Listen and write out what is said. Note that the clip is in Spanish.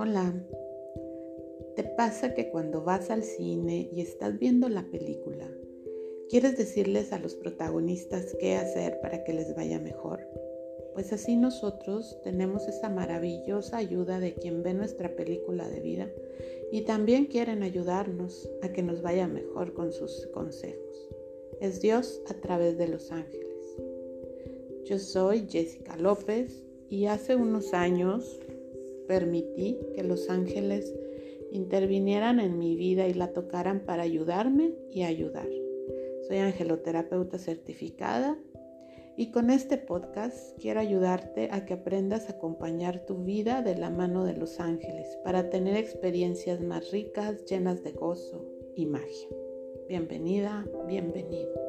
Hola. ¿Te pasa que cuando vas al cine y estás viendo la película, quieres decirles a los protagonistas qué hacer para que les vaya mejor? Pues así nosotros tenemos esa maravillosa ayuda de quien ve nuestra película de vida y también quieren ayudarnos a que nos vaya mejor con sus consejos. Es Dios a través de los ángeles. Yo soy Jessica López y hace unos años permití que los ángeles intervinieran en mi vida y la tocaran para ayudarme y ayudar. Soy angeloterapeuta certificada y con este podcast quiero ayudarte a que aprendas a acompañar tu vida de la mano de los ángeles para tener experiencias más ricas, llenas de gozo y magia. Bienvenida, bienvenido.